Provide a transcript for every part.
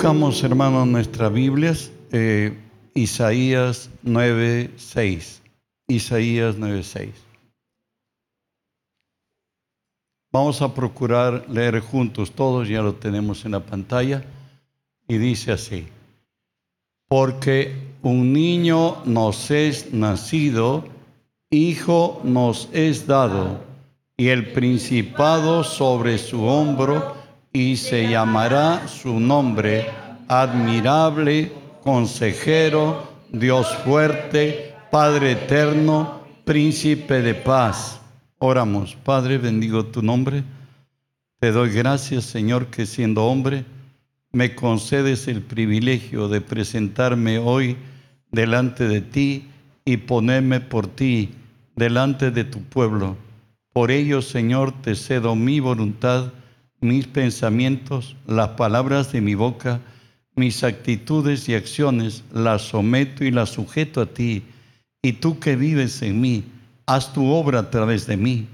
Buscamos, hermanos, nuestras Biblias, eh, Isaías 9:6. Isaías 9:6. Vamos a procurar leer juntos todos, ya lo tenemos en la pantalla, y dice así, porque un niño nos es nacido, hijo nos es dado, y el principado sobre su hombro, y se llamará su nombre admirable, consejero, Dios fuerte, Padre eterno, príncipe de paz. Oramos, Padre, bendigo tu nombre. Te doy gracias, Señor, que siendo hombre, me concedes el privilegio de presentarme hoy delante de ti y ponerme por ti delante de tu pueblo. Por ello, Señor, te cedo mi voluntad, mis pensamientos, las palabras de mi boca, mis actitudes y acciones, las someto y las sujeto a ti. Y tú que vives en mí, haz tu obra a través de mí.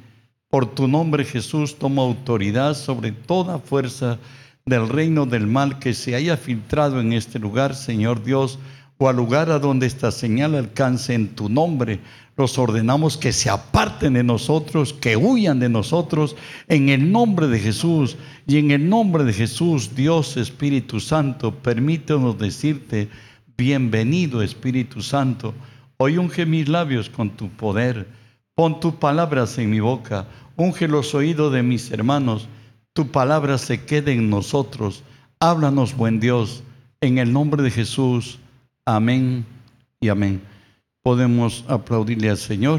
Por tu nombre Jesús toma autoridad sobre toda fuerza del reino del mal que se haya filtrado en este lugar, Señor Dios, o al lugar a donde esta señal alcance en tu nombre. Los ordenamos que se aparten de nosotros, que huyan de nosotros, en el nombre de Jesús. Y en el nombre de Jesús, Dios Espíritu Santo, permítanos decirte, bienvenido Espíritu Santo. Hoy unge mis labios con tu poder Pon tus palabras en mi boca, unge los oídos de mis hermanos, tu palabra se quede en nosotros. Háblanos, buen Dios, en el nombre de Jesús. Amén y amén. Podemos aplaudirle al Señor.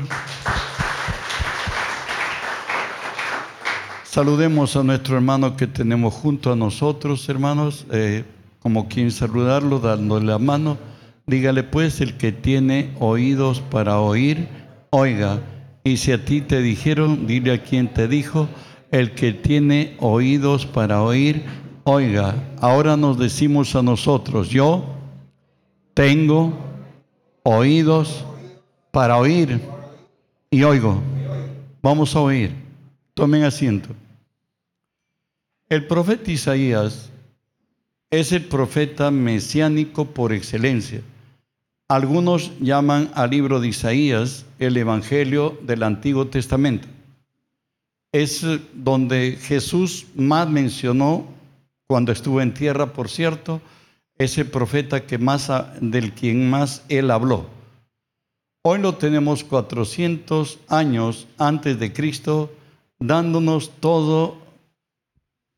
Saludemos a nuestro hermano que tenemos junto a nosotros, hermanos, eh, como quien saludarlo, dándole la mano. Dígale pues, el que tiene oídos para oír, oiga. Y si a ti te dijeron, dile a quien te dijo, el que tiene oídos para oír, oiga. Ahora nos decimos a nosotros, yo tengo oídos para oír y oigo. Vamos a oír. Tomen asiento. El profeta Isaías es el profeta mesiánico por excelencia. Algunos llaman al libro de Isaías el Evangelio del Antiguo Testamento. Es donde Jesús más mencionó cuando estuvo en tierra, por cierto, ese profeta que más del quien más él habló. Hoy lo tenemos 400 años antes de Cristo, dándonos todo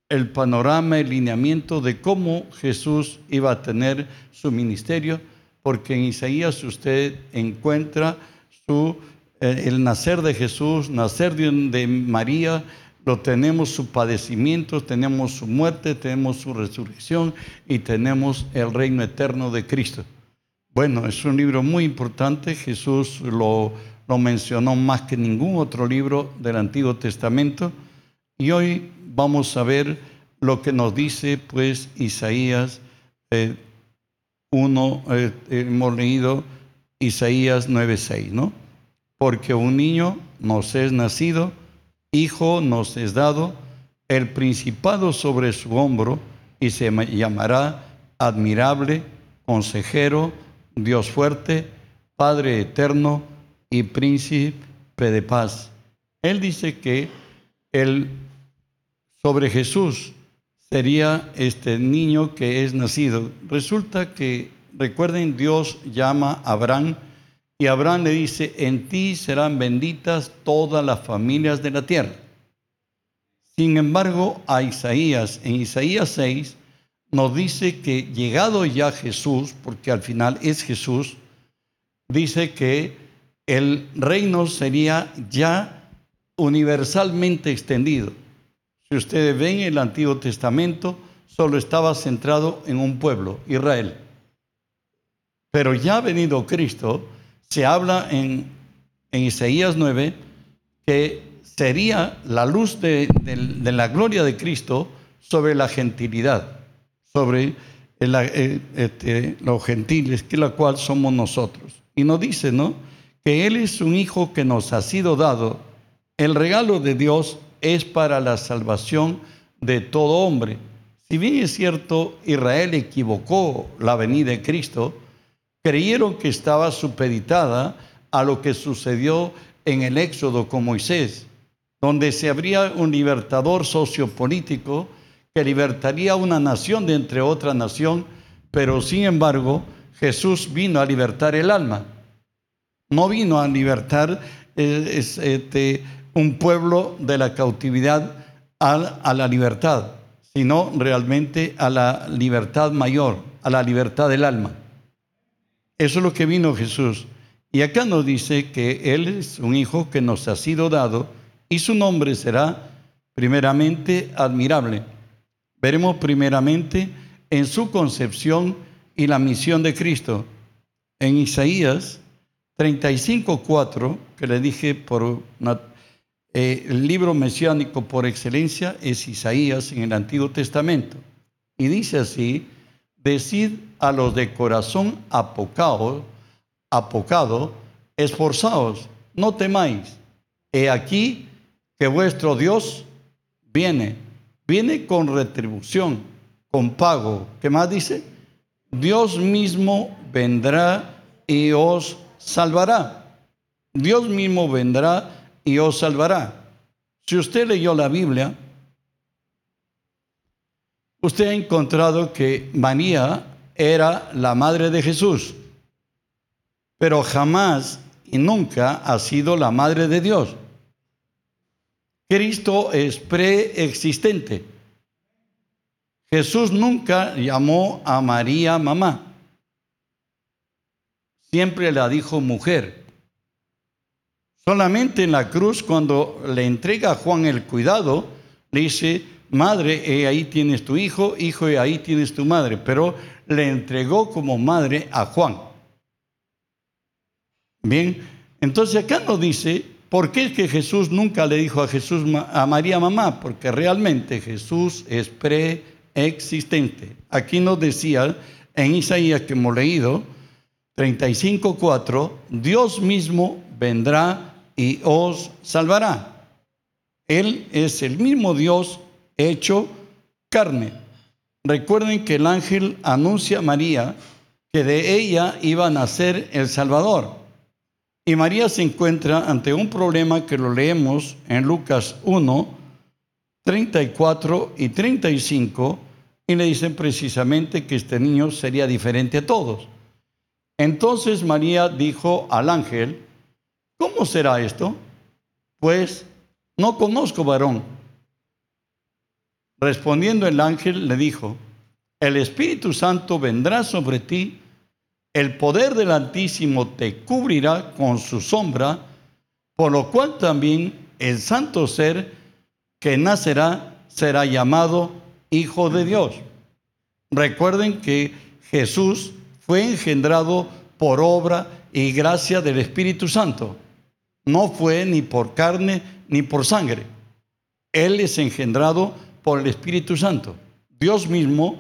el panorama, el lineamiento de cómo Jesús iba a tener su ministerio porque en Isaías usted encuentra su, eh, el nacer de Jesús, nacer de, de María, lo tenemos su padecimiento, tenemos su muerte, tenemos su resurrección y tenemos el reino eterno de Cristo. Bueno, es un libro muy importante, Jesús lo, lo mencionó más que ningún otro libro del Antiguo Testamento y hoy vamos a ver lo que nos dice pues Isaías eh, eh, hemos leído Isaías 9:6, ¿no? Porque un niño nos es nacido, hijo nos es dado, el principado sobre su hombro, y se llamará admirable, consejero, Dios fuerte, Padre eterno y príncipe de paz. Él dice que el sobre Jesús sería este niño que es nacido. Resulta que, recuerden, Dios llama a Abraham y Abraham le dice, en ti serán benditas todas las familias de la tierra. Sin embargo, a Isaías, en Isaías 6, nos dice que llegado ya Jesús, porque al final es Jesús, dice que el reino sería ya universalmente extendido. Si ustedes ven el Antiguo Testamento, solo estaba centrado en un pueblo, Israel. Pero ya ha venido Cristo, se habla en, Isaías 9 que sería la luz de, la gloria de Cristo sobre la gentilidad, sobre eh, este, los gentiles, que la cual somos nosotros. Y nos dice, ¿no? Que Él es un hijo que nos ha sido dado, el regalo de Dios es para la salvación de todo hombre. Si bien es cierto, Israel equivocó la venida de Cristo, creyeron que estaba supeditada a lo que sucedió en el Éxodo con Moisés, donde se habría un libertador sociopolítico que libertaría una nación de entre otra nación, pero sin embargo Jesús vino a libertar el alma. No vino a libertar eh, este, un pueblo de la cautividad a la libertad, sino realmente a la libertad mayor, a la libertad del alma. Eso es lo que vino Jesús. Y acá nos dice que Él es un hijo que nos ha sido dado y su nombre será primeramente admirable. Veremos primeramente en su concepción y la misión de Cristo. En Isaías 35.4, que le dije por eh, el libro mesiánico por excelencia es Isaías en el Antiguo Testamento. Y dice así, decid a los de corazón apocado, apocado, esforzaos, no temáis. He aquí que vuestro Dios viene, viene con retribución, con pago. ¿Qué más dice? Dios mismo vendrá y os salvará. Dios mismo vendrá y os salvará. Si usted leyó la Biblia, usted ha encontrado que María era la madre de Jesús, pero jamás y nunca ha sido la madre de Dios. Cristo es preexistente. Jesús nunca llamó a María mamá. Siempre la dijo mujer. Solamente en la cruz, cuando le entrega a Juan el cuidado, le dice, madre, ahí tienes tu hijo, hijo, ahí tienes tu madre. Pero le entregó como madre a Juan. Bien, entonces acá nos dice, ¿por qué es que Jesús nunca le dijo a Jesús a María mamá? Porque realmente Jesús es preexistente. Aquí nos decía en Isaías que hemos leído 35:4, Dios mismo vendrá y os salvará. Él es el mismo Dios hecho carne. Recuerden que el ángel anuncia a María que de ella iba a nacer el Salvador. Y María se encuentra ante un problema que lo leemos en Lucas 1, 34 y 35, y le dicen precisamente que este niño sería diferente a todos. Entonces María dijo al ángel, ¿Cómo será esto? Pues no conozco varón. Respondiendo el ángel le dijo, el Espíritu Santo vendrá sobre ti, el poder del Altísimo te cubrirá con su sombra, por lo cual también el santo ser que nacerá será llamado Hijo de Dios. Recuerden que Jesús fue engendrado por obra y gracia del Espíritu Santo no fue ni por carne ni por sangre. Él es engendrado por el Espíritu Santo. Dios mismo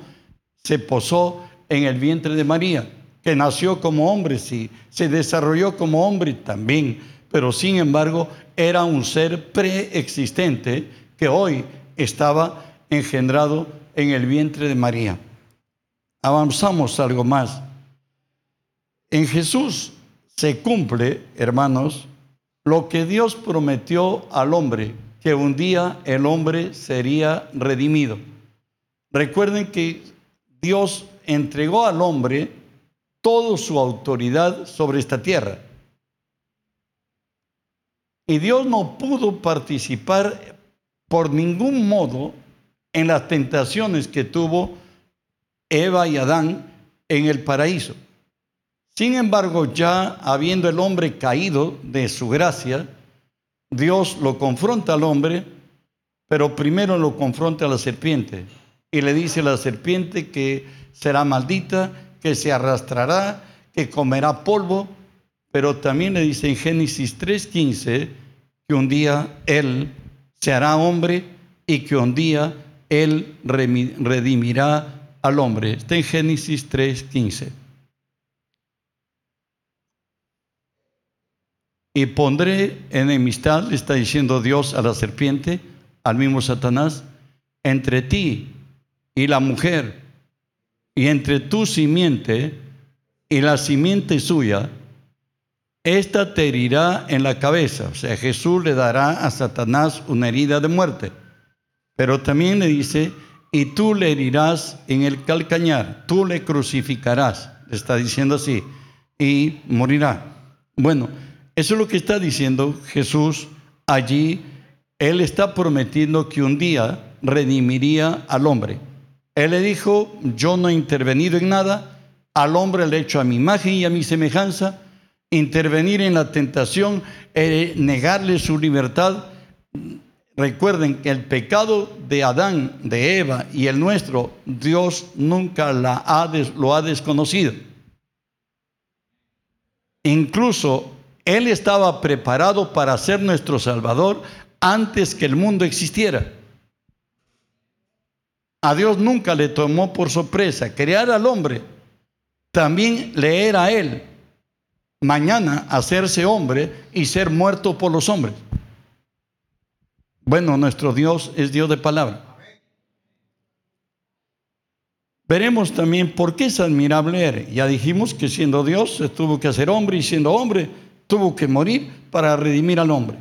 se posó en el vientre de María, que nació como hombre, sí, se desarrolló como hombre también, pero sin embargo era un ser preexistente que hoy estaba engendrado en el vientre de María. Avanzamos algo más. En Jesús se cumple, hermanos, lo que Dios prometió al hombre, que un día el hombre sería redimido. Recuerden que Dios entregó al hombre toda su autoridad sobre esta tierra. Y Dios no pudo participar por ningún modo en las tentaciones que tuvo Eva y Adán en el paraíso. Sin embargo, ya habiendo el hombre caído de su gracia, Dios lo confronta al hombre, pero primero lo confronta a la serpiente y le dice a la serpiente que será maldita, que se arrastrará, que comerá polvo, pero también le dice en Génesis 3:15 que un día él se hará hombre y que un día él redimirá al hombre. Está en Génesis 3:15. Y pondré enemistad, le está diciendo Dios a la serpiente, al mismo Satanás, entre ti y la mujer, y entre tu simiente y la simiente suya, esta te herirá en la cabeza. O sea, Jesús le dará a Satanás una herida de muerte. Pero también le dice, y tú le herirás en el calcañar, tú le crucificarás. Le está diciendo así, y morirá. Bueno, eso es lo que está diciendo Jesús allí. Él está prometiendo que un día redimiría al hombre. Él le dijo, yo no he intervenido en nada, al hombre le he hecho a mi imagen y a mi semejanza, intervenir en la tentación, eh, negarle su libertad. Recuerden que el pecado de Adán, de Eva y el nuestro, Dios nunca lo ha desconocido. Incluso Él estaba preparado para ser nuestro Salvador antes que el mundo existiera. A Dios nunca le tomó por sorpresa crear al hombre. También leer a Él mañana hacerse hombre y ser muerto por los hombres. Bueno, nuestro Dios es Dios de palabra. Veremos también por qué es admirable Él. Ya dijimos que siendo Dios tuvo que hacer hombre y siendo hombre tuvo que morir para redimir al hombre.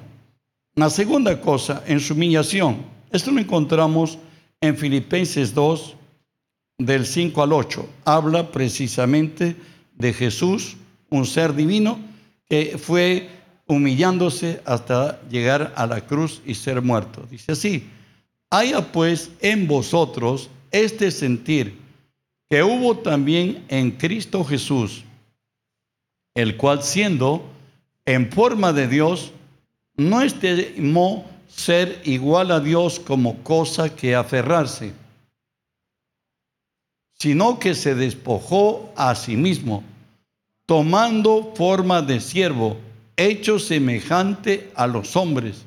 La segunda cosa, en su humillación, esto lo encontramos en Filipenses 2, del 5 al 8. Habla precisamente de Jesús un ser divino que fue humillándose hasta llegar a la cruz y ser muerto. Dice así, haya pues en vosotros este sentir que hubo también en Cristo Jesús, el cual siendo en forma de Dios, no estimó ser igual a Dios como cosa que aferrarse, sino que se despojó a sí mismo tomando forma de siervo, hecho semejante a los hombres.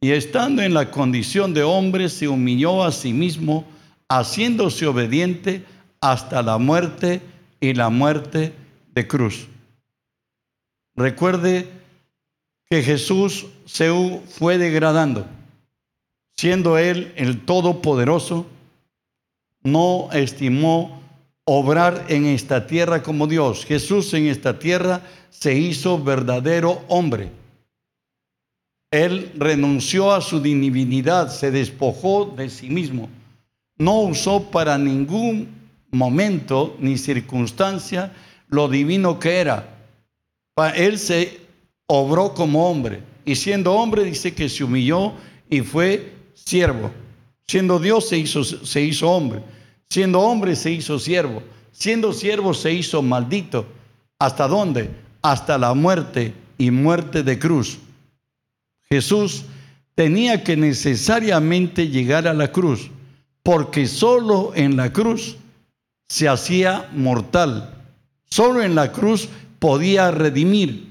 Y estando en la condición de hombre, se humilló a sí mismo, haciéndose obediente hasta la muerte y la muerte de cruz. Recuerde que Jesús se fue degradando, siendo Él el Todopoderoso, no estimó obrar en esta tierra como Dios. Jesús en esta tierra se hizo verdadero hombre. Él renunció a su divinidad, se despojó de sí mismo. No usó para ningún momento ni circunstancia lo divino que era. Él se obró como hombre y siendo hombre dice que se humilló y fue siervo. Siendo Dios se hizo, se hizo hombre. Siendo hombre se hizo siervo. Siendo siervo se hizo maldito. ¿Hasta dónde? Hasta la muerte y muerte de cruz. Jesús tenía que necesariamente llegar a la cruz, porque solo en la cruz se hacía mortal. Solo en la cruz podía redimir.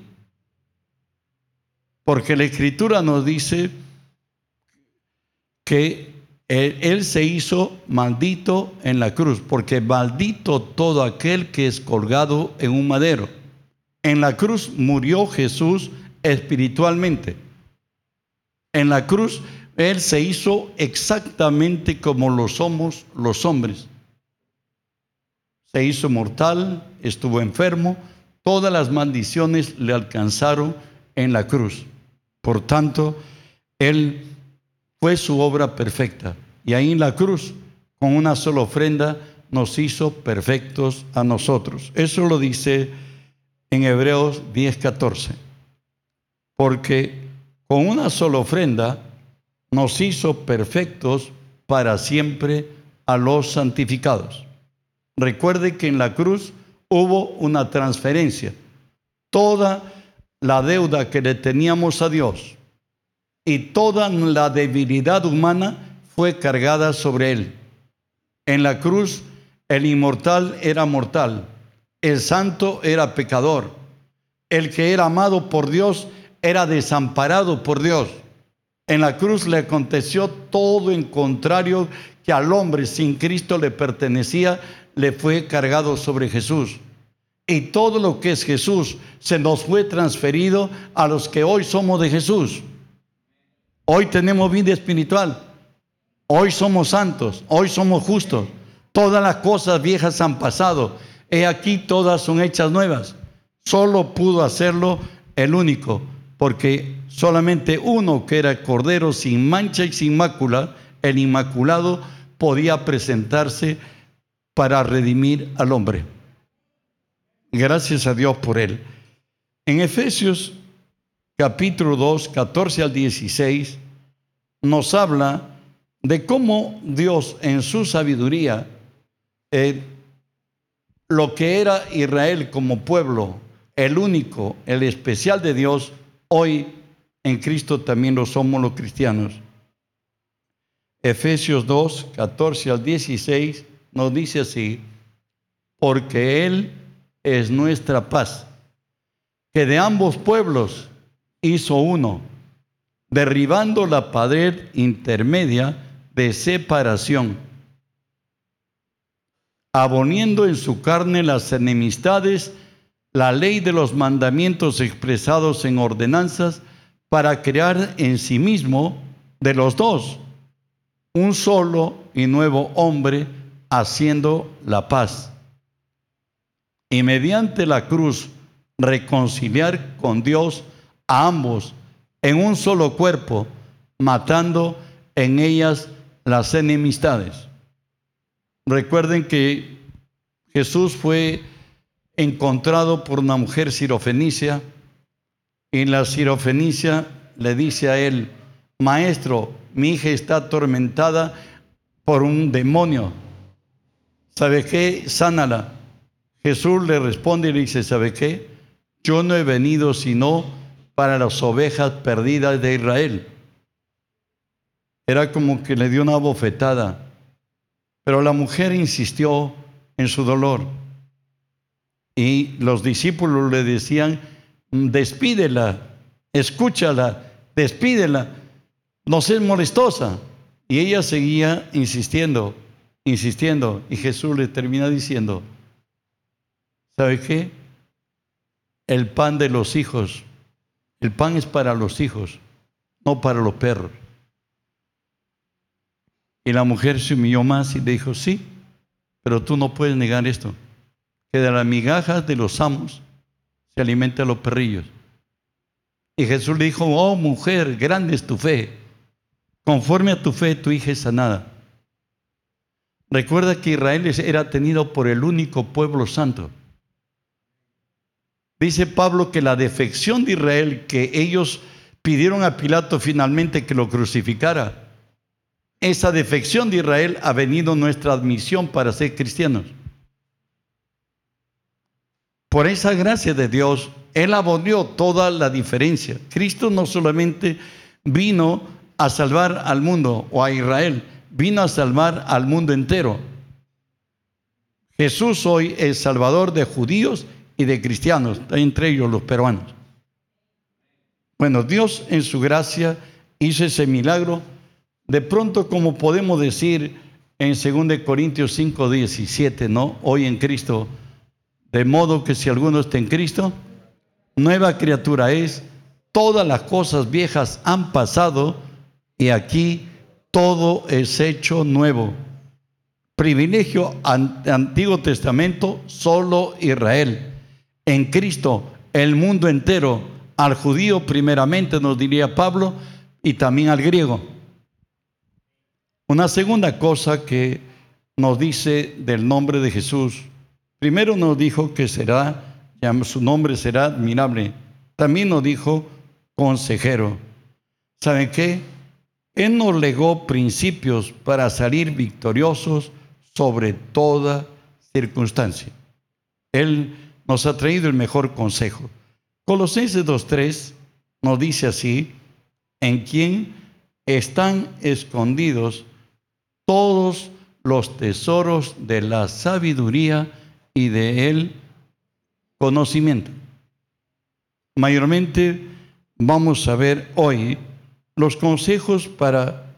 Porque la escritura nos dice que él, se hizo maldito en la cruz, porque maldito todo aquel que es colgado en un madero. En la cruz murió Jesús espiritualmente. En la cruz Él se hizo exactamente como lo somos los hombres. Se hizo mortal, estuvo enfermo, todas las maldiciones le alcanzaron en la cruz. Por tanto, Él fue su obra perfecta. Y ahí en la cruz, con una sola ofrenda, nos hizo perfectos a nosotros. Eso lo dice en Hebreos 10:14. Porque con una sola ofrenda nos hizo perfectos para siempre a los santificados. Recuerde que en la cruz hubo una transferencia. Toda la deuda que le teníamos a Dios, y toda la debilidad humana fue cargada sobre él. En la cruz el inmortal era mortal, el santo era pecador, el que era amado por Dios era desamparado por Dios. En la cruz le aconteció todo en contrario que al hombre sin Cristo le pertenecía, le fue cargado sobre Jesús. Y todo lo que es Jesús se nos fue transferido a los que hoy somos de Jesús. Hoy tenemos vida espiritual. Hoy somos santos, hoy somos justos. Todas las cosas viejas han pasado. He aquí todas son hechas nuevas. Solo pudo hacerlo el único, porque solamente uno que era cordero sin mancha y sin mácula, el inmaculado, podía presentarse para redimir al hombre. Gracias a Dios por él. En Efesios capítulo 2, 14 al 16, nos habla de cómo Dios en su sabiduría, eh, lo que era Israel como pueblo, el único, el especial de Dios, hoy en Cristo también lo somos los cristianos. Efesios 2, 14 al 16 nos dice así, porque Él es nuestra paz, que de ambos pueblos hizo uno, derribando la pared intermedia de separación, aboniendo en su carne las enemistades, la ley de los mandamientos expresados en ordenanzas, para crear en sí mismo de los dos un solo y nuevo hombre haciendo la paz. Y mediante la cruz reconciliar con Dios a ambos en un solo cuerpo, matando en ellas las enemistades. Recuerden que Jesús fue encontrado por una mujer sirofenicia y la sirofenicia le dice a él, maestro, mi hija está atormentada por un demonio. ¿Sabe qué? Sánala. Jesús le responde y le dice, ¿sabe qué? Yo no he venido sino para las ovejas perdidas de Israel. Era como que le dio una bofetada, pero la mujer insistió en su dolor. Y los discípulos le decían, despídela, escúchala, despídela, no seas molestosa. Y ella seguía insistiendo, insistiendo, y Jesús le termina diciendo, ¿sabe qué? El pan de los hijos el pan es para los hijos, no para los perros. Y la mujer se humilló más y le dijo, sí, pero tú no puedes negar esto, que de las migajas de los amos se alimentan los perrillos. Y Jesús le dijo, oh mujer, grande es tu fe, conforme a tu fe tu hija es sanada. Recuerda que Israel era tenido por el único pueblo santo. Dice Pablo que la defección de Israel, que ellos pidieron a Pilato finalmente que lo crucificara, esa defección de Israel ha venido nuestra admisión para ser cristianos. Por esa gracia de Dios, Él abolió toda la diferencia. Cristo no solamente vino a salvar al mundo o a Israel, vino a salvar al mundo entero. Jesús hoy es salvador de judíos y de cristianos, entre ellos los peruanos. Bueno, Dios en su gracia hizo ese milagro. De pronto, como podemos decir en 2 Corintios 5, 17, ¿no? Hoy en Cristo, de modo que si alguno está en Cristo, nueva criatura es, todas las cosas viejas han pasado y aquí todo es hecho nuevo. Privilegio Antiguo Testamento, solo Israel en Cristo el mundo entero, al judío primeramente, nos diría Pablo, y también al griego. Una segunda cosa que nos dice del nombre de Jesús, primero nos dijo que será, su nombre será admirable, también nos dijo consejero. ¿Saben qué? Él nos legó principios para salir victoriosos sobre toda circunstancia. Él nos ha traído el mejor consejo. Colosenses 2.3 nos dice así, en quien están escondidos todos los tesoros de la sabiduría y de el conocimiento. Mayormente vamos a ver hoy los consejos para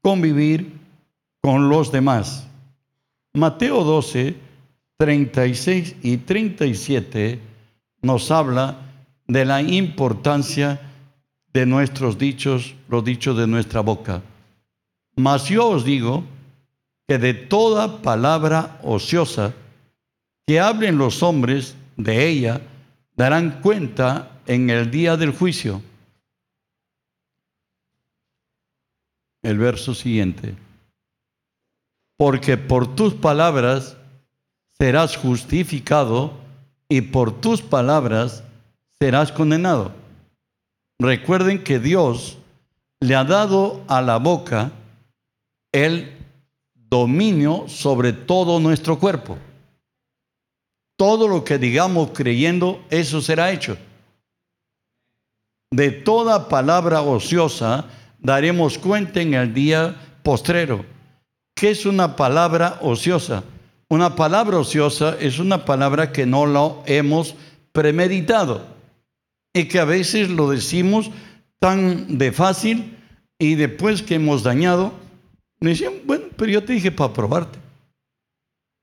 convivir con los demás. Mateo 12 36 y 37 nos habla de la importancia de nuestros dichos, los dichos de nuestra boca. Mas yo os digo que de toda palabra ociosa que hablen los hombres de ella, darán cuenta en el día del juicio. El verso siguiente. Porque por tus palabras serás justificado y por tus palabras serás condenado. Recuerden que Dios le ha dado a la boca el dominio sobre todo nuestro cuerpo. Todo lo que digamos creyendo, eso será hecho. De toda palabra ociosa daremos cuenta en el día postrero. ¿Qué es una palabra ociosa? Una palabra ociosa es una palabra que no lo hemos premeditado y que a veces lo decimos tan de fácil y después que hemos dañado, me decían, bueno, pero yo te dije para probarte.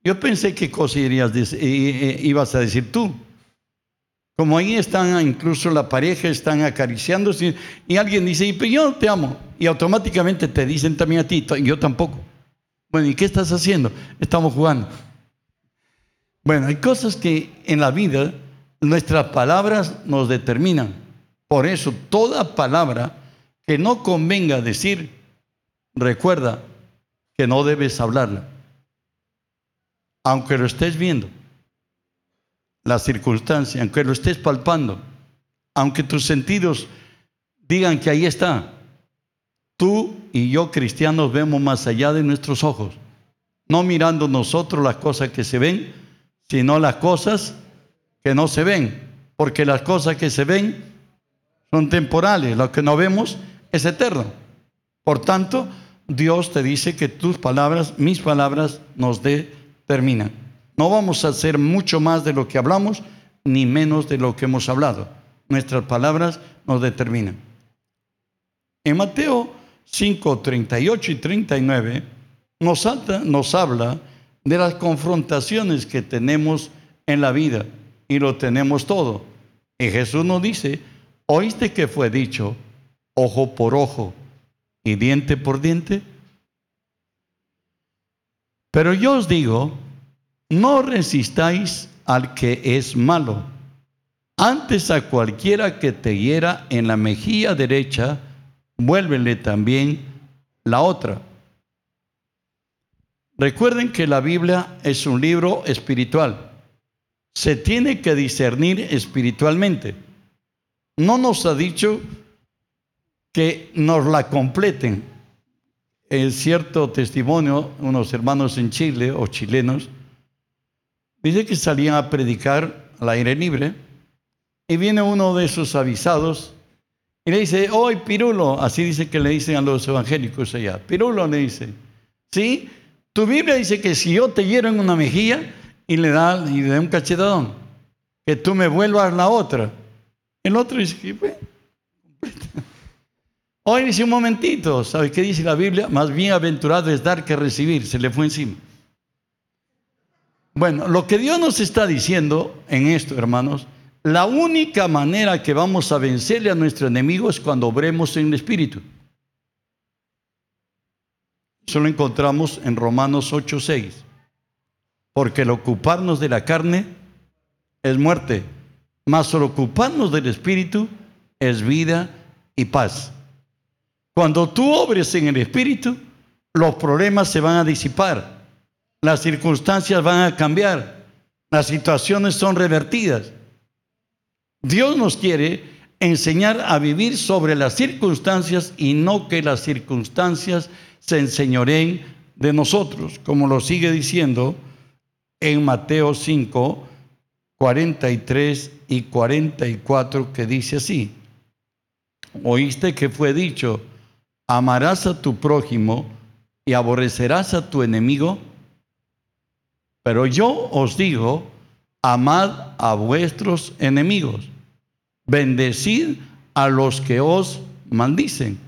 Yo pensé qué cosa ibas a decir tú. Como ahí están, incluso la pareja están acariciándose y alguien dice, pero yo te amo. Y automáticamente te dicen también a ti, yo tampoco. Bueno, ¿y qué estás haciendo? Estamos jugando. Bueno, hay cosas que en la vida nuestras palabras nos determinan. Por eso, toda palabra que no convenga decir, recuerda que no debes hablarla aunque lo estés viendo, la circunstancia, aunque lo estés palpando, aunque tus sentidos digan que ahí está, tú y yo cristianos vemos más allá de nuestros ojos, no mirando nosotros las cosas que se ven, sino las cosas que no se ven, porque las cosas que se ven son temporales, lo que no vemos es eterno. Por tanto, Dios te dice que tus palabras, mis palabras, nos dé termina. No vamos a hacer mucho más de lo que hablamos, ni menos de lo que hemos hablado. Nuestras palabras nos determinan. En Mateo 5, 38 y 39 nos, nos habla de las confrontaciones que tenemos en la vida y lo tenemos todo. Y Jesús nos dice, oíste que fue dicho, ojo por ojo y diente por diente. Pero yo os digo, no resistáis al que es malo. Antes a cualquiera que te hiera en la mejilla derecha, vuélvele también la otra. Recuerden que la Biblia es un libro espiritual. Se tiene que discernir espiritualmente. No nos ha dicho que nos la completen en cierto testimonio, unos hermanos en Chile o chilenos, dice que salían a predicar al aire libre y viene uno de esos avisados y le dice, hoy Pirulo, así dice que le dicen a los evangélicos allá, Pirulo le dice, sí, tu Biblia dice que si yo te hiero en una mejilla y le da, y le da un cachetadón, que tú me vuelvas la otra. El otro dice, bueno, dice un momentito, ¿sabe qué dice la Biblia? Más bien aventurado es dar que recibir, se le fue encima. Bueno, lo que Dios nos está diciendo en esto, hermanos, la única manera que vamos a vencerle a nuestro enemigo es cuando obremos en el Espíritu. Eso lo encontramos en Romanos 8:6. Porque el ocuparnos de la carne es muerte, mas el ocuparnos del Espíritu es vida y paz. Cuando tú obres en el Espíritu, los problemas se van a disipar, las circunstancias van a cambiar, las situaciones son revertidas. Dios nos quiere enseñar a vivir sobre las circunstancias y no que las circunstancias se enseñoreen de nosotros, como lo sigue diciendo en Mateo 5, 43 y 44, que dice así, oíste que fue dicho, amarás a tu prójimo y aborrecerás a tu enemigo. Pero yo os digo, amad a vuestros enemigos, bendecid a los que os maldicen,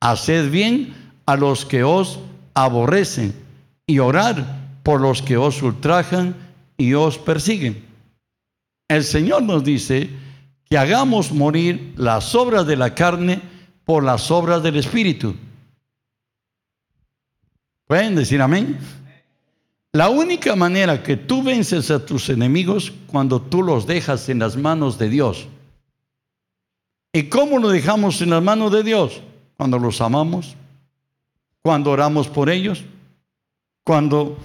haced bien a los que os aborrecen y orad por los que os ultrajan y os persiguen. El Señor nos dice que hagamos morir las obras de la carne por las obras del Espíritu. ¿Pueden decir amén? La única manera que tú vences a tus enemigos cuando tú los dejas en las manos de Dios. ¿Y cómo lo dejamos en las manos de Dios? Cuando los amamos, cuando oramos por ellos, cuando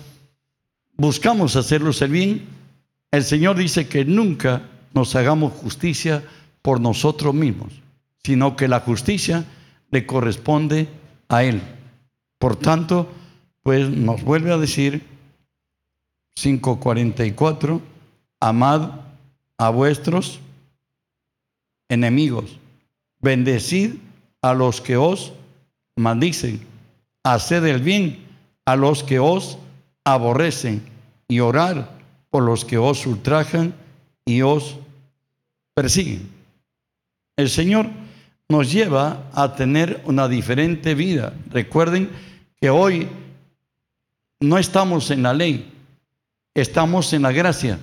buscamos hacerlos el bien. El Señor dice que nunca nos hagamos justicia por nosotros mismos, sino que la justicia le corresponde a Él. Por tanto, pues nos vuelve a decir 5.44, amad a vuestros enemigos, bendecid a los que os maldicen, haced el bien a los que os aborrecen y orar por los que os ultrajan y os persiguen. El Señor nos lleva a tener una diferente vida. Recuerden que hoy no estamos en la ley, estamos en la gracia.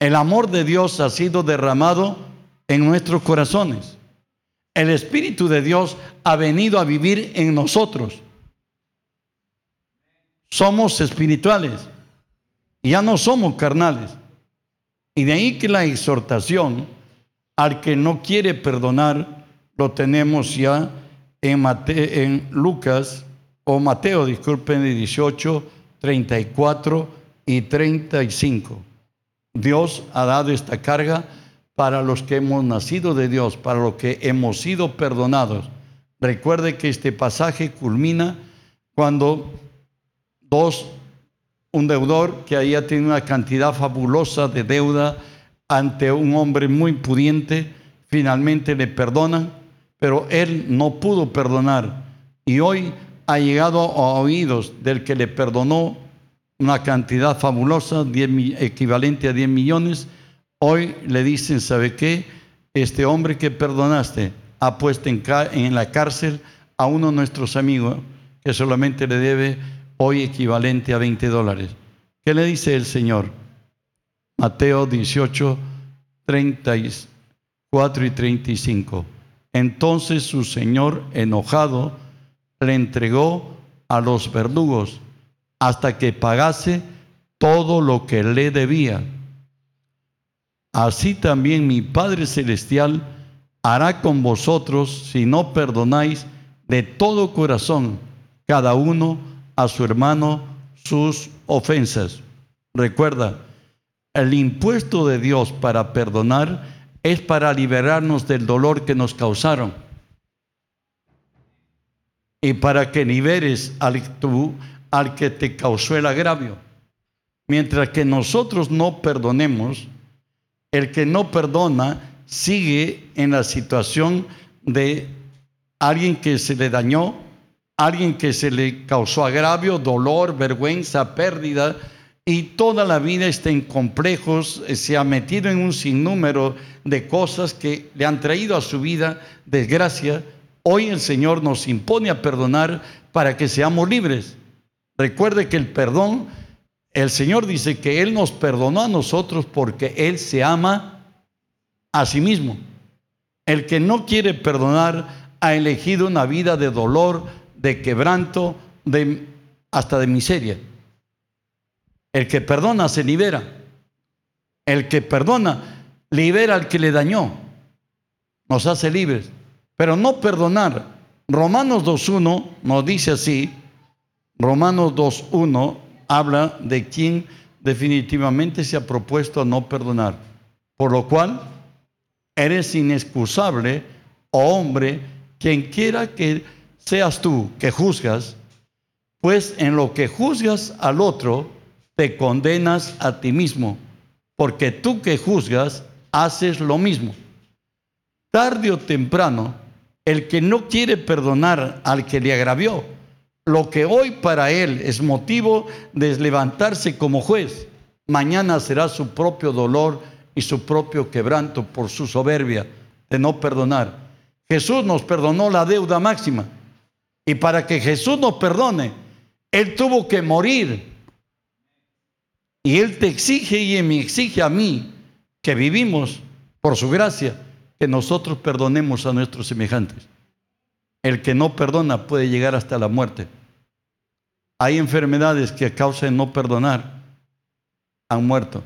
El amor de Dios ha sido derramado en nuestros corazones. El Espíritu de Dios ha venido a vivir en nosotros. Somos espirituales, ya no somos carnales. Y de ahí que la exhortación al que no quiere perdonar lo tenemos ya en, Lucas o Mateo, disculpen, 18, 34 y 35. Dios ha dado esta carga para los que hemos nacido de Dios, para los que hemos sido perdonados. Recuerde que este pasaje culmina cuando dos, un deudor que había tenido una cantidad fabulosa de deuda ante un hombre muy pudiente, finalmente le perdonan, pero él no pudo perdonar. Y hoy ha llegado a oídos del que le perdonó una cantidad fabulosa, equivalente a 10 millones, Hoy le dicen, ¿sabe qué? Este hombre que perdonaste ha puesto en, en la cárcel a uno de nuestros amigos que solamente le debe hoy equivalente a 20 dólares. ¿Qué le dice el Señor? Mateo 18, 34 y 35. Entonces su Señor, enojado, le entregó a los verdugos hasta que pagase todo lo que le debía así también mi Padre Celestial hará con vosotros si no perdonáis de todo corazón cada uno a su hermano sus ofensas. Recuerda, el impuesto de Dios para perdonar es para liberarnos del dolor que nos causaron y para que liberes al, al que te causó el agravio. Mientras que nosotros no perdonemos, el que no perdona sigue en la situación de alguien que se le dañó, alguien que se le causó agravio, dolor, vergüenza, pérdida, y toda la vida está en complejos, se ha metido en un sinnúmero de cosas que le han traído a su vida desgracia. Hoy el Señor nos impone a perdonar para que seamos libres. Recuerde que el perdón el Señor dice que Él nos perdonó a nosotros porque Él se ama a sí mismo. El que no quiere perdonar ha elegido una vida de dolor, de quebranto, de, hasta de miseria. El que perdona se libera. El que perdona libera al que le dañó. Nos hace libres. Pero no perdonar. Romanos 2.1 nos dice así. Romanos 2.1 habla de quien definitivamente se ha propuesto a no perdonar. Por lo cual, eres inexcusable, oh hombre, quien quiera que seas tú que juzgas, pues en lo que juzgas al otro, te condenas a ti mismo, porque tú que juzgas, haces lo mismo. Tarde o temprano, el que no quiere perdonar al que le agravió, lo que hoy para él es motivo de levantarse como juez, mañana será su propio dolor y su propio quebranto por su soberbia de no perdonar. Jesús nos perdonó la deuda máxima. Y para que Jesús nos perdone, Él tuvo que morir. Y Él te exige y me exige a mí que vivimos por su gracia, que nosotros perdonemos a nuestros semejantes. El que no perdona puede llegar hasta la muerte. Hay enfermedades que a causa de no perdonar han muerto.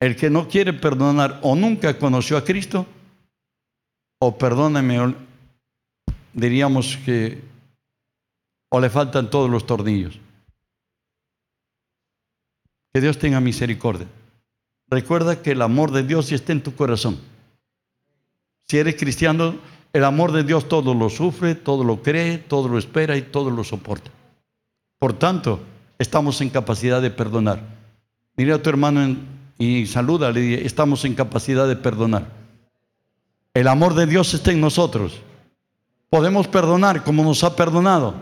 El que no quiere perdonar o nunca conoció a Cristo, o perdóneme, diríamos que o le faltan todos los tornillos. Que Dios tenga misericordia. Recuerda que el amor de Dios está en tu corazón. Si eres cristiano, el amor de Dios todo lo sufre, todo lo cree, todo lo espera y todo lo soporta. Por tanto, estamos en capacidad de perdonar. Mira a tu hermano y salúdale, estamos en capacidad de perdonar. El amor de Dios está en nosotros. Podemos perdonar como nos ha perdonado.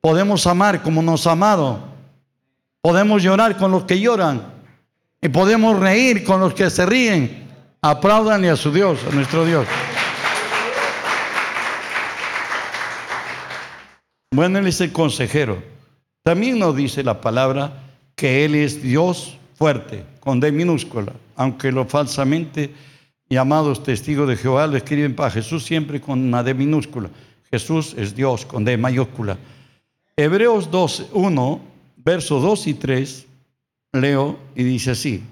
Podemos amar como nos ha amado. Podemos llorar con los que lloran. Y podemos reír con los que se ríen. Apláudanle a su Dios, a nuestro Dios. Bueno, Él es el consejero. También nos dice la palabra que Él es Dios fuerte, con D minúscula, aunque lo falsamente llamados testigos de Jehová lo escriben para Jesús siempre con una D minúscula. Jesús es Dios con D mayúscula. Hebreos 2, 1, versos 2 y 3 leo y dice así,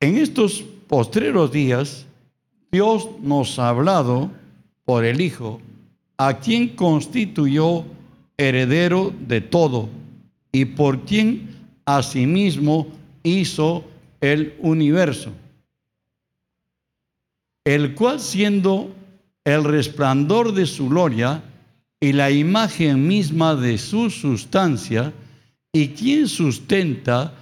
en estos postreros días Dios nos ha hablado por el Hijo, a quien constituyó heredero de todo y por quien asimismo hizo el universo, el cual siendo el resplandor de su gloria y la imagen misma de su sustancia, y quien sustenta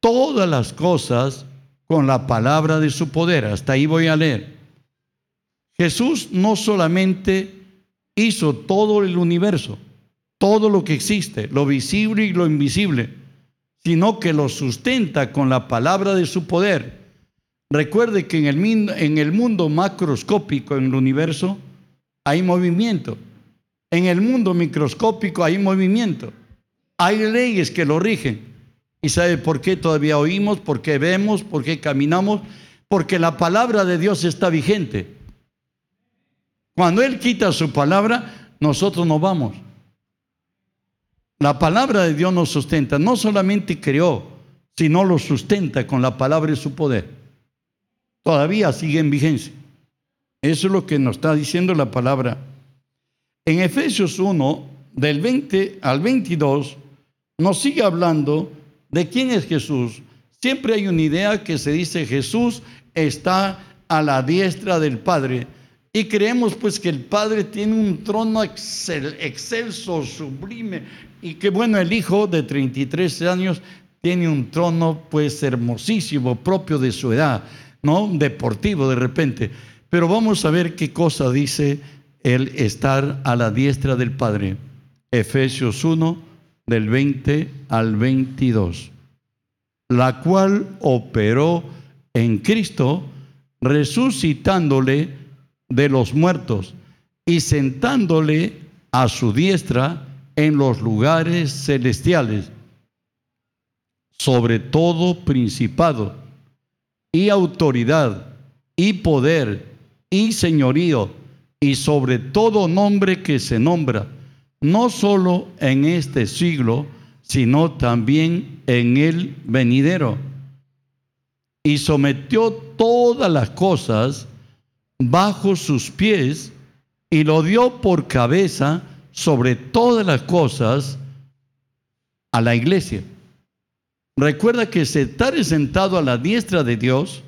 todas las cosas con la palabra de su poder. Hasta ahí voy a leer. Jesús no solamente hizo todo el universo, todo lo que existe, lo visible y lo invisible, sino que lo sustenta con la palabra de su poder. Recuerde que en el, en el mundo macroscópico, en el universo, hay movimiento. En el mundo microscópico hay movimiento. Hay leyes que lo rigen. ¿Y sabe por qué todavía oímos? ¿Por qué vemos? ¿Por qué caminamos? Porque la palabra de Dios está vigente. Cuando Él quita su palabra, nosotros no vamos. La palabra de Dios nos sustenta. No solamente creó, sino lo sustenta con la palabra y su poder. Todavía sigue en vigencia. Eso es lo que nos está diciendo la palabra. En Efesios 1, del 20 al 22, nos sigue hablando de quién es Jesús. Siempre hay una idea que se dice Jesús está a la diestra del Padre. Y creemos pues que el Padre tiene un trono excelso, sublime, y que bueno, el Hijo de 33 años tiene un trono pues hermosísimo, propio de su edad, ¿no? Deportivo de repente. Pero vamos a ver qué cosa dice el estar a la diestra del Padre. Efesios 1, del 20 al 22, la cual operó en Cristo, resucitándole de los muertos y sentándole a su diestra en los lugares celestiales, sobre todo principado y autoridad y poder y señorío y sobre todo nombre que se nombra no solo en este siglo, sino también en el venidero. Y sometió todas las cosas bajo sus pies y lo dio por cabeza sobre todas las cosas a la iglesia. Recuerda que estar sentado a la diestra de Dios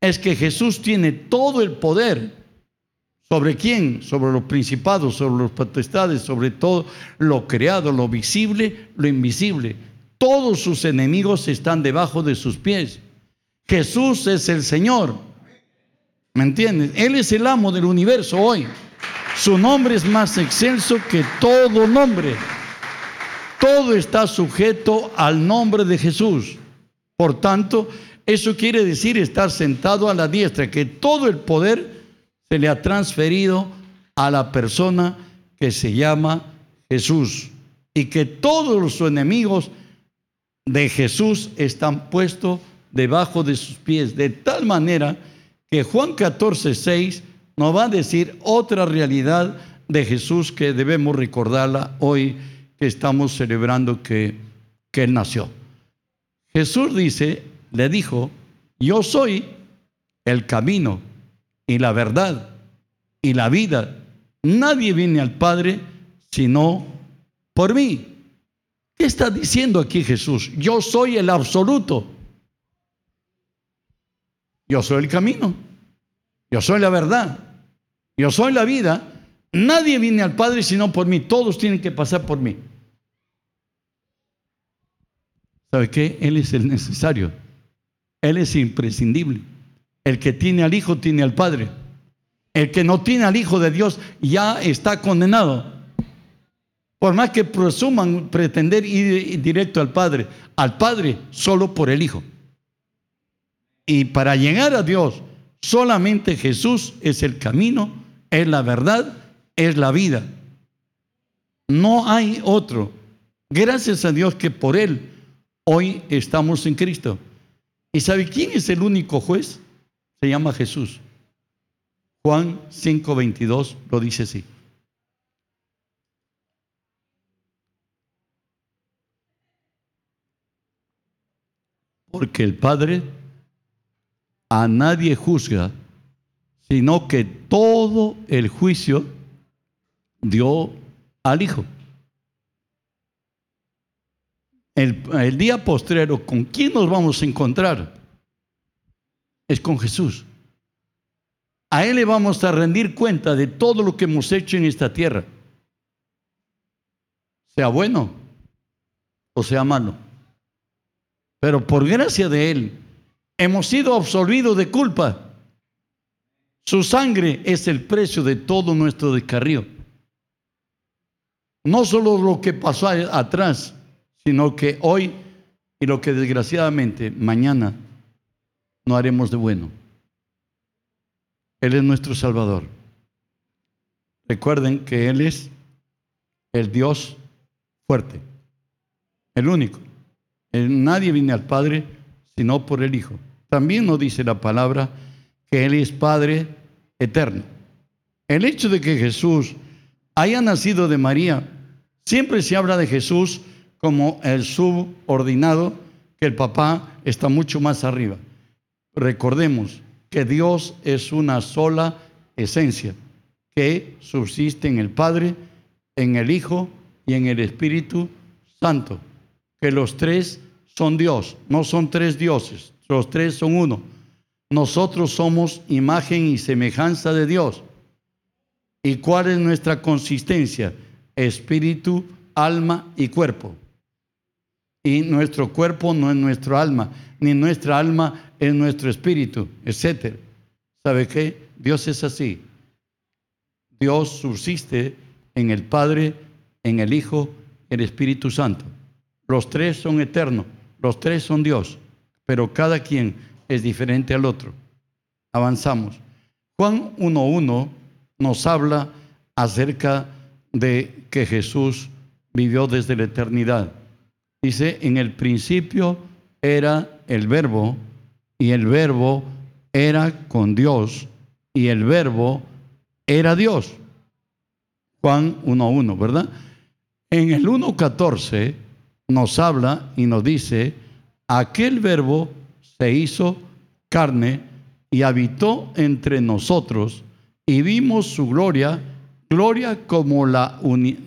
es que Jesús tiene todo el poder ¿Sobre quién? Sobre los principados, sobre los potestades, sobre todo lo creado, lo visible, lo invisible. Todos sus enemigos están debajo de sus pies. Jesús es el Señor. ¿Me entiendes? Él es el amo del universo hoy. Su nombre es más excelso que todo nombre. Todo está sujeto al nombre de Jesús. Por tanto, eso quiere decir estar sentado a la diestra, que todo el poder se le ha transferido a la persona que se llama Jesús y que todos los enemigos de Jesús están puestos debajo de sus pies, de tal manera que Juan 14, 6 nos va a decir otra realidad de Jesús que debemos recordarla hoy que estamos celebrando que, que Él nació. Jesús dice, le dijo, yo soy el camino y la verdad y la vida. Nadie viene al Padre sino por mí. ¿Qué está diciendo aquí Jesús? Yo soy el absoluto. Yo soy el camino. Yo soy la verdad. Yo soy la vida. Nadie viene al Padre sino por mí. Todos tienen que pasar por mí. ¿Sabe qué? Él es el necesario. Él es imprescindible. El que tiene al Hijo tiene al Padre. El que no tiene al Hijo de Dios ya está condenado. Por más que presuman pretender ir directo al Padre, al Padre solo por el Hijo. Y para llegar a Dios, solamente Jesús es el camino, es la verdad, es la vida. No hay otro. Gracias a Dios que por Él hoy estamos en Cristo. ¿Y sabe quién es el único juez? Se llama Jesús. Juan 5:22 lo dice así. Porque el Padre a nadie juzga, sino que todo el juicio dio al Hijo. El, día postrero, ¿con quién nos vamos a encontrar? Es con Jesús. A Él le vamos a rendir cuenta de todo lo que hemos hecho en esta tierra. Sea bueno o sea malo. Pero por gracia de Él hemos sido absolvidos de culpa. Su sangre es el precio de todo nuestro descarrío. No solo lo que pasó atrás, sino que hoy y lo que desgraciadamente mañana no haremos de bueno. Él es nuestro Salvador. Recuerden que Él es el Dios fuerte, el único. nadie viene al Padre sino por el Hijo. También nos dice la palabra que Él es Padre eterno. El hecho de que Jesús haya nacido de María, siempre se habla de Jesús como el subordinado, que el papá está mucho más arriba. Recordemos que Dios es una sola esencia que subsiste en el Padre, en el Hijo y en el Espíritu Santo, que los tres son Dios, no son tres dioses, los tres son uno. Nosotros somos imagen y semejanza de Dios. ¿Y cuál es nuestra consistencia? Espíritu, alma y cuerpo. Y nuestro cuerpo no es nuestro alma, ni nuestra alma es nuestro espíritu, etc. ¿Sabe qué? Dios es así. Dios subsiste en el Padre, en el Hijo, en el Espíritu Santo. Los tres son eternos, los tres son Dios, pero cada quien es diferente al otro. Avanzamos. Juan 1.1 nos habla acerca de que Jesús vivió desde la eternidad. Dice, en el principio era el verbo y el verbo era con Dios y el verbo era Dios. Juan 1.1, ¿verdad? En el 1.14 nos habla y nos dice, aquel verbo se hizo carne y habitó entre nosotros y vimos su gloria, gloria como la,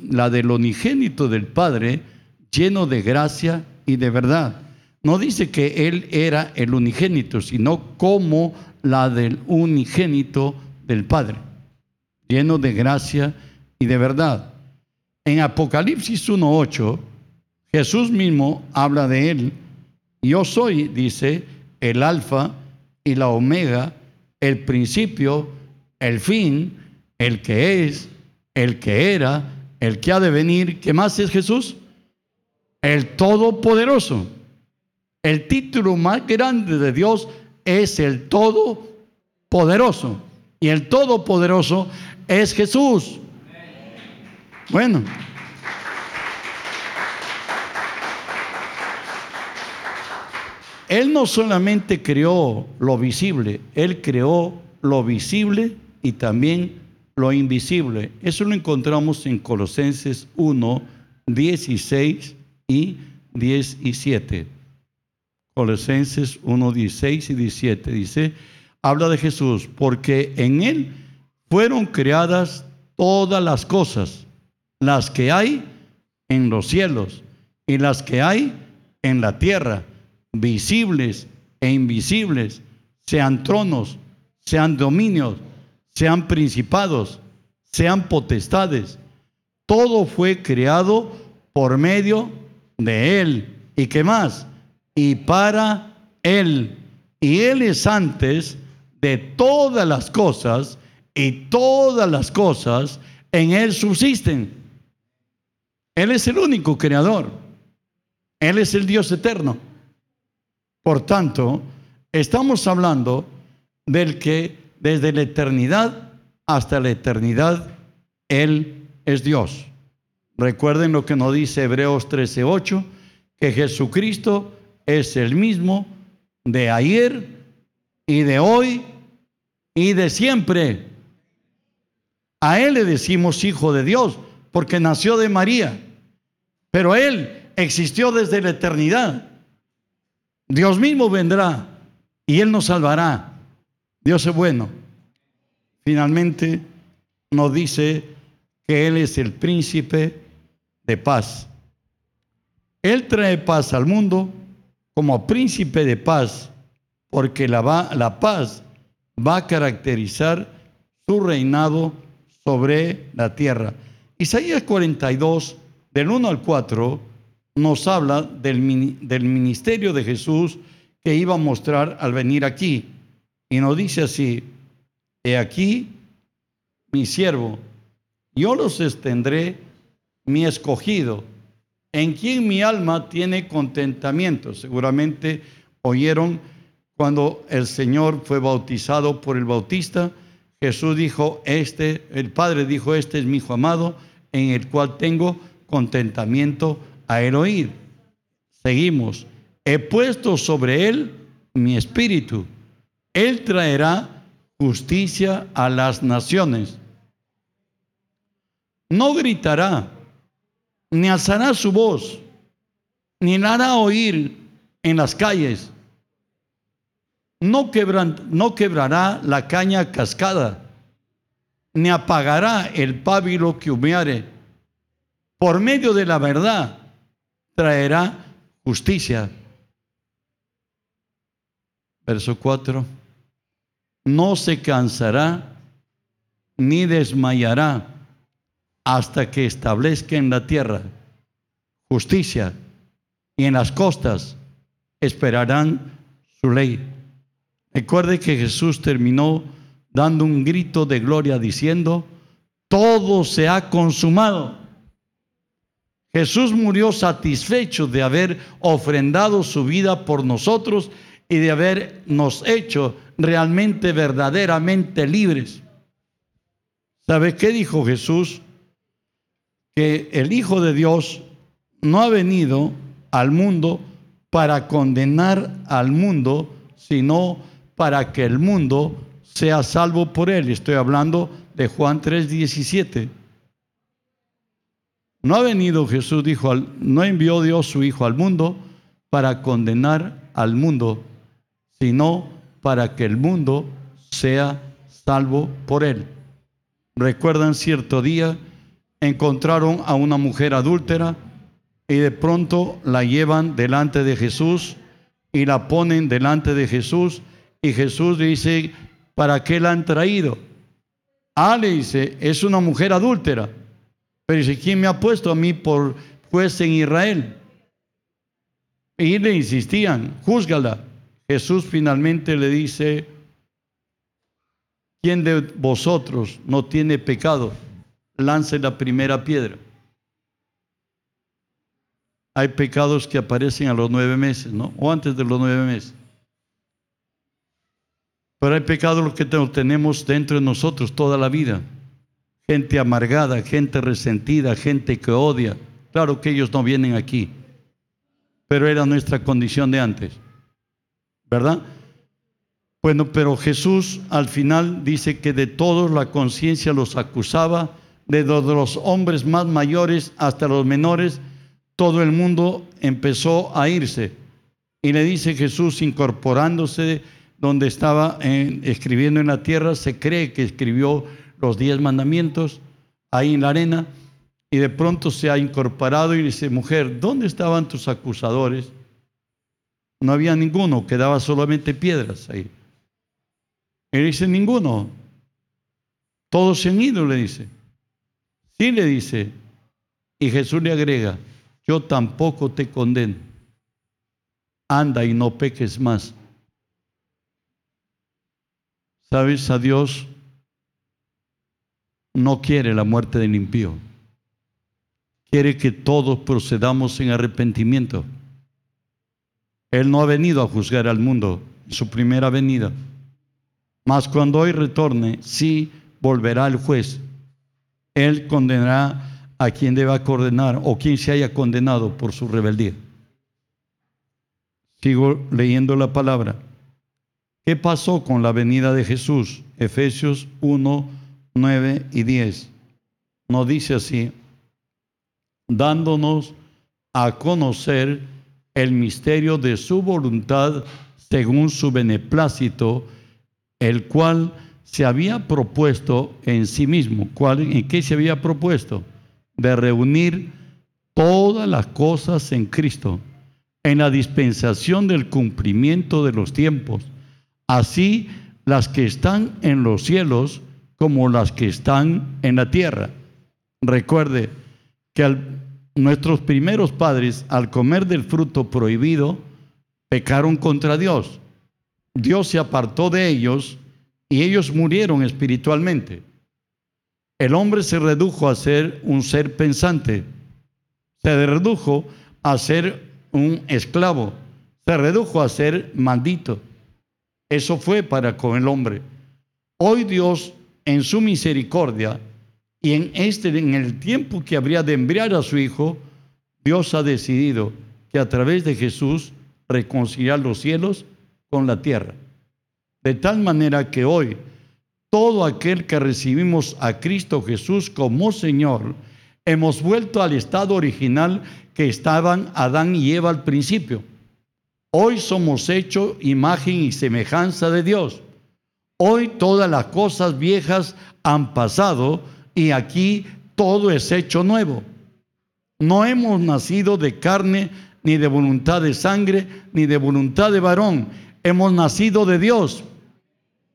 la del unigénito del Padre, lleno de gracia y de verdad. No dice que Él era el unigénito, sino como la del unigénito del Padre, lleno de gracia y de verdad. En Apocalipsis 1.8, Jesús mismo habla de Él. Yo soy, dice, el alfa y la omega, el principio, el fin, el que es, el que era, el que ha de venir. ¿Qué más es Jesús? El Todopoderoso. El título más grande de Dios es el Todopoderoso. Y el Todopoderoso es Jesús. Bueno. Él no solamente creó lo visible, Él creó lo visible y también lo invisible. Eso lo encontramos en Colosenses 1, 16 y 17. Colosenses 1, 16 y 17 dice, habla de Jesús, porque en Él fueron creadas todas las cosas, las que hay en los cielos y las que hay en la tierra, visibles e invisibles, sean tronos, sean dominios, sean principados, sean potestades. Todo fue creado por medio de Él. ¿Y qué más? Y para Él. Y Él es antes de todas las cosas y todas las cosas en Él subsisten. Él es el único creador. Él es el Dios eterno. Por tanto, estamos hablando del que desde la eternidad hasta la eternidad, Él es Dios. Recuerden lo que nos dice Hebreos 13:8, que Jesucristo es el mismo de ayer y de hoy y de siempre. A Él le decimos hijo de Dios, porque nació de María, pero Él existió desde la eternidad. Dios mismo vendrá y Él nos salvará. Dios es bueno. Finalmente nos dice que Él es el príncipe de paz. Él trae paz al mundo como príncipe de paz, porque la, va, la paz va a caracterizar su reinado sobre la tierra. Isaías 42, del 1 al 4, nos habla del, del ministerio de Jesús que iba a mostrar al venir aquí. Y nos dice así, he aquí mi siervo, yo los extendré mi escogido, en quien mi alma tiene contentamiento. Seguramente oyeron cuando el Señor fue bautizado por el bautista, Jesús dijo, este, el Padre dijo, este es mi Hijo amado, en el cual tengo contentamiento a él oír. Seguimos, he puesto sobre él mi espíritu él traerá justicia a las naciones. No gritará, ni alzará su voz, ni la hará oír en las calles. No, no quebrará la caña cascada, ni apagará el pábilo que humeare. Por medio de la verdad traerá justicia. Verso 4 no se cansará ni desmayará hasta que establezca en la tierra justicia y en las costas esperarán su ley. Recuerde que Jesús terminó dando un grito de gloria diciendo, todo se ha consumado. Jesús murió satisfecho de haber ofrendado su vida por nosotros y de habernos hecho realmente, verdaderamente libres. ¿Sabe qué dijo Jesús? Que el Hijo de Dios no ha venido al mundo para condenar al mundo, sino para que el mundo sea salvo por él. Estoy hablando de Juan 3:17. No ha venido Jesús, dijo, no envió Dios su Hijo al mundo para condenar al mundo, sino para que el mundo sea salvo por él. Recuerdan cierto día, encontraron a una mujer adúltera y de pronto la llevan delante de Jesús y la ponen delante de Jesús y Jesús dice, ¿para qué la han traído? Ah, le dice, es una mujer adúltera. Pero dice, ¿quién me ha puesto a mí por juez en Israel? Y le insistían, júzgala. Jesús finalmente le dice, ¿quién de vosotros no tiene pecado? Lance la primera piedra. Hay pecados que aparecen a los nueve meses, ¿no? O antes de los nueve meses. Pero hay pecados que tenemos dentro de nosotros toda la vida. Gente amargada, gente resentida, gente que odia. Claro que ellos no vienen aquí, pero era nuestra condición de antes. ¿verdad? Bueno, pero Jesús al final dice que de todos la conciencia los acusaba, de los hombres más mayores hasta los menores, todo el mundo empezó a irse. Y le dice Jesús, incorporándose donde estaba escribiendo en la tierra, se cree que escribió los diez mandamientos ahí en la arena, y de pronto se ha incorporado y dice, mujer, ¿dónde estaban tus acusadores? No había ninguno, quedaba solamente piedras ahí. Y dice, ninguno. Todos se han ido, le dice. Sí, le dice. Y Jesús le agrega, yo tampoco te condeno. Anda y no peques más. ¿Sabes? A Dios no quiere la muerte del impío. Quiere que todos procedamos en arrepentimiento. Él no ha venido a juzgar al mundo en su primera venida. Mas cuando hoy retorne, sí volverá el juez. Él condenará a quien deba condenar o quien se haya condenado por su rebeldía. Sigo leyendo la palabra. ¿Qué pasó con la venida de Jesús? Efesios 1, 9 y 10. Nos dice así, dándonos a conocer el misterio de su voluntad según su beneplácito, el cual se había propuesto en sí mismo. ¿Cuál, ¿En qué se había propuesto? De reunir todas las cosas en Cristo, en la dispensación del cumplimiento de los tiempos así las que están en los cielos como las que están en la tierra. Recuerde que nuestros primeros padres, al comer del fruto prohibido, pecaron contra Dios. Dios se apartó de ellos y ellos murieron espiritualmente. El hombre se redujo a ser un ser pensante, se redujo a ser un esclavo, se redujo a ser maldito. Eso fue para con el hombre. Hoy Dios, en su misericordia y en este en el tiempo que habría de enviar a su hijo, Dios ha decidido que a través de Jesús reconciliar los cielos con la tierra. De tal manera que hoy todo aquel que recibimos a Cristo Jesús como Señor, hemos vuelto al estado original que estaban Adán y Eva al principio. Hoy somos hechos imagen y semejanza de Dios. Hoy todas las cosas viejas han pasado y aquí todo es hecho nuevo. No hemos nacido de carne, ni de voluntad de sangre, ni de voluntad de varón. Hemos nacido de Dios.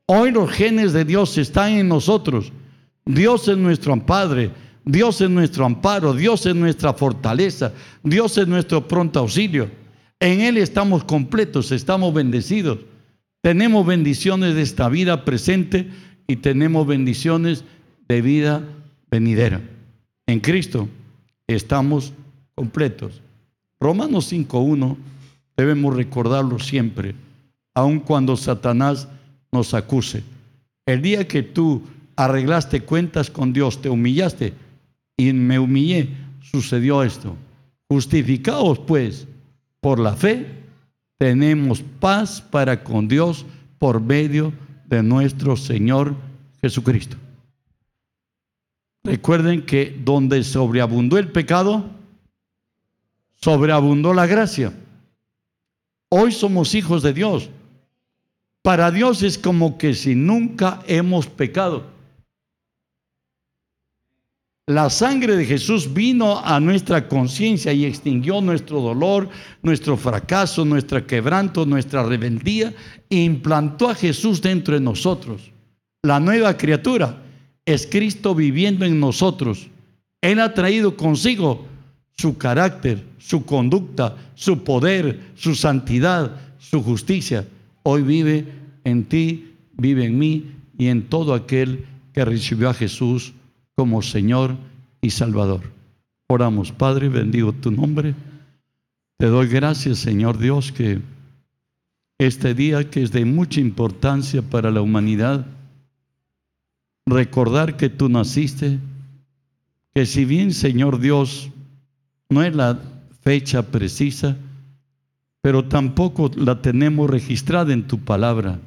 Hoy los genes de Dios están en nosotros. Dios es nuestro Padre. Dios es nuestro amparo. Dios es nuestra fortaleza. Dios es nuestro pronto auxilio. En Él estamos completos, estamos bendecidos. Tenemos bendiciones de esta vida presente y tenemos bendiciones de vida venidera. En Cristo estamos completos. Romanos 5.1 debemos recordarlo siempre, aun cuando Satanás nos acuse. El día que tú arreglaste cuentas con Dios, te humillaste y me humillé, sucedió esto. Justificaos pues por la fe, tenemos paz para con Dios por medio de nuestro Señor Jesucristo. Recuerden que donde sobreabundó el pecado, sobreabundó la gracia. Hoy somos hijos de Dios. Para Dios es como que si nunca hemos pecado. La sangre de Jesús vino a nuestra conciencia y extinguió nuestro dolor, nuestro fracaso, nuestro quebranto, nuestra rebeldía e implantó a Jesús dentro de nosotros. La nueva criatura es Cristo viviendo en nosotros. Él ha traído consigo su carácter, su conducta, su poder, su santidad, su justicia. Hoy vive en ti, vive en mí y en todo aquel que recibió a Jesús como Señor y Salvador. Oramos, Padre, bendigo tu nombre. Te doy gracias, Señor Dios, que este día que es de mucha importancia para la humanidad, recordar que tú naciste, que si bien, Señor Dios, no es la fecha precisa, pero tampoco la tenemos registrada en tu palabra.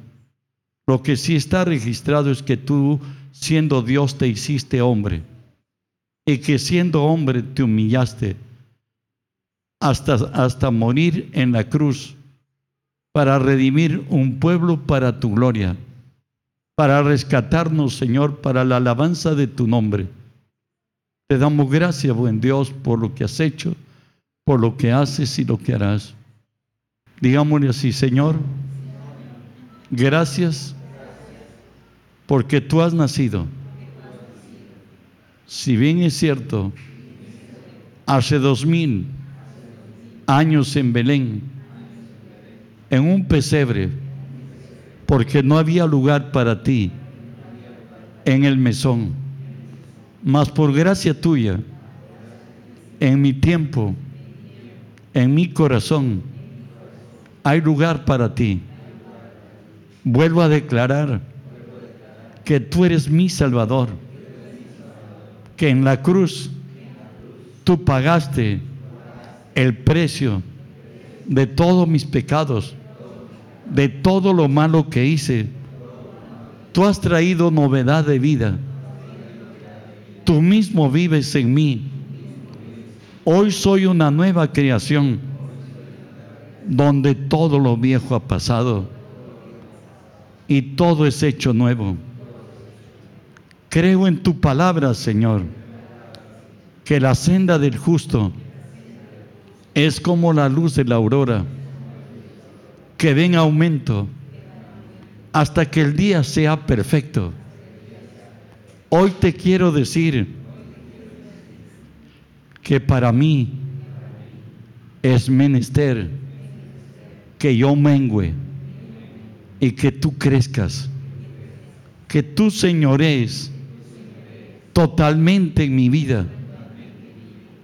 Lo que sí está registrado es que tú, siendo Dios, te hiciste hombre. Y que siendo hombre te humillaste hasta, hasta morir en la cruz para redimir un pueblo para tu gloria, para rescatarnos, Señor, para la alabanza de tu nombre. Te damos gracias, buen Dios, por lo que has hecho, por lo que haces y lo que harás. Digámosle así, Señor, gracias porque tú has nacido. Si bien es cierto, hace dos mil años en Belén, en un pesebre, porque no había lugar para ti en el mesón. Mas por gracia tuya, en mi tiempo, en mi corazón, hay lugar para ti. Vuelvo a declarar que tú eres mi Salvador, que en la cruz tú pagaste el precio de todos mis pecados, de todo lo malo que hice. Tú has traído novedad de vida. Tú mismo vives en mí. Hoy soy una nueva creación donde todo lo viejo ha pasado y todo es hecho nuevo. Creo en tu palabra, Señor, que la senda del justo es como la luz de la aurora, que den aumento hasta que el día sea perfecto. Hoy te quiero decir que para mí es menester que yo mengüe y que tú crezcas, que tú señores totalmente en mi vida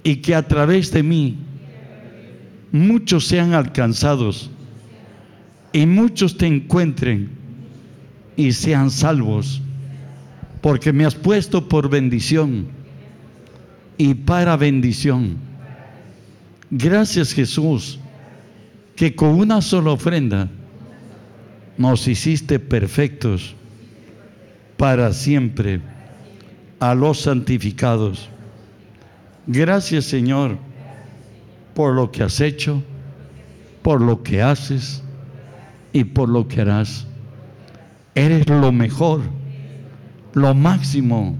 y que a través de mí muchos sean alcanzados y muchos te encuentren y sean salvos, porque me has puesto por bendición y para bendición. Gracias Jesús, que con una sola ofrenda nos hiciste perfectos para siempre a los santificados. Gracias Señor por lo que has hecho, por lo que haces y por lo que harás. Eres lo mejor, lo máximo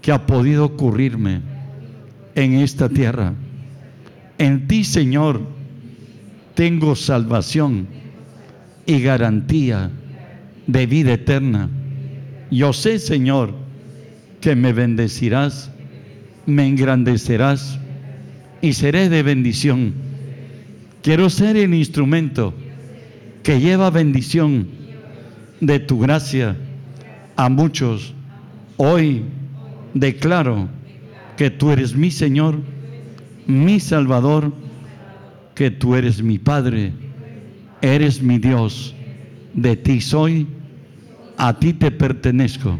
que ha podido ocurrirme en esta tierra. En ti, Señor, tengo salvación y garantía de vida eterna. Yo sé, Señor, que me bendecirás, me engrandecerás y seré de bendición. Quiero ser el instrumento que lleva bendición de tu gracia a muchos. Hoy declaro que tú eres mi Señor, mi Salvador, que tú eres mi Padre, eres mi Dios. De ti soy, a ti te pertenezco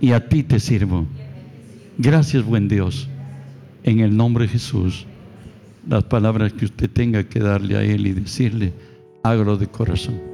y a ti te sirvo. Gracias, buen Dios en el nombre de Jesús, las palabras que usted tenga que darle a Él y decirle, agro de corazón.